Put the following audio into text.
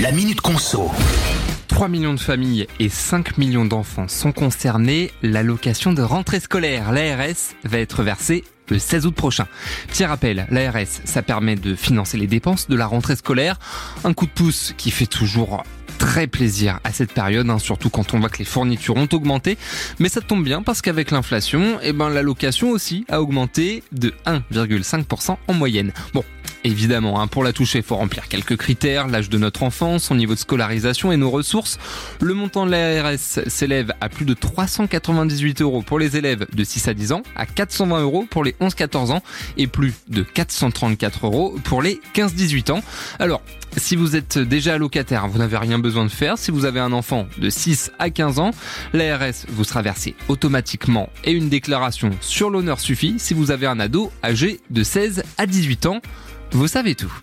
La Minute Conso. 3 millions de familles et 5 millions d'enfants sont concernés. L'allocation de rentrée scolaire, l'ARS, va être versée le 16 août prochain. Petit rappel, l'ARS, ça permet de financer les dépenses de la rentrée scolaire. Un coup de pouce qui fait toujours très plaisir à cette période, hein, surtout quand on voit que les fournitures ont augmenté. Mais ça tombe bien parce qu'avec l'inflation, eh ben, l'allocation aussi a augmenté de 1,5% en moyenne. Bon, Évidemment, hein, pour la toucher, il faut remplir quelques critères, l'âge de notre enfant, son niveau de scolarisation et nos ressources. Le montant de l'ARS s'élève à plus de 398 euros pour les élèves de 6 à 10 ans, à 420 euros pour les 11-14 ans et plus de 434 euros pour les 15-18 ans. Alors, si vous êtes déjà allocataire, vous n'avez rien de faire. Si vous avez un enfant de 6 à 15 ans, l'ARS vous sera versée automatiquement et une déclaration sur l'honneur suffit si vous avez un ado âgé de 16 à 18 ans. Vous savez tout.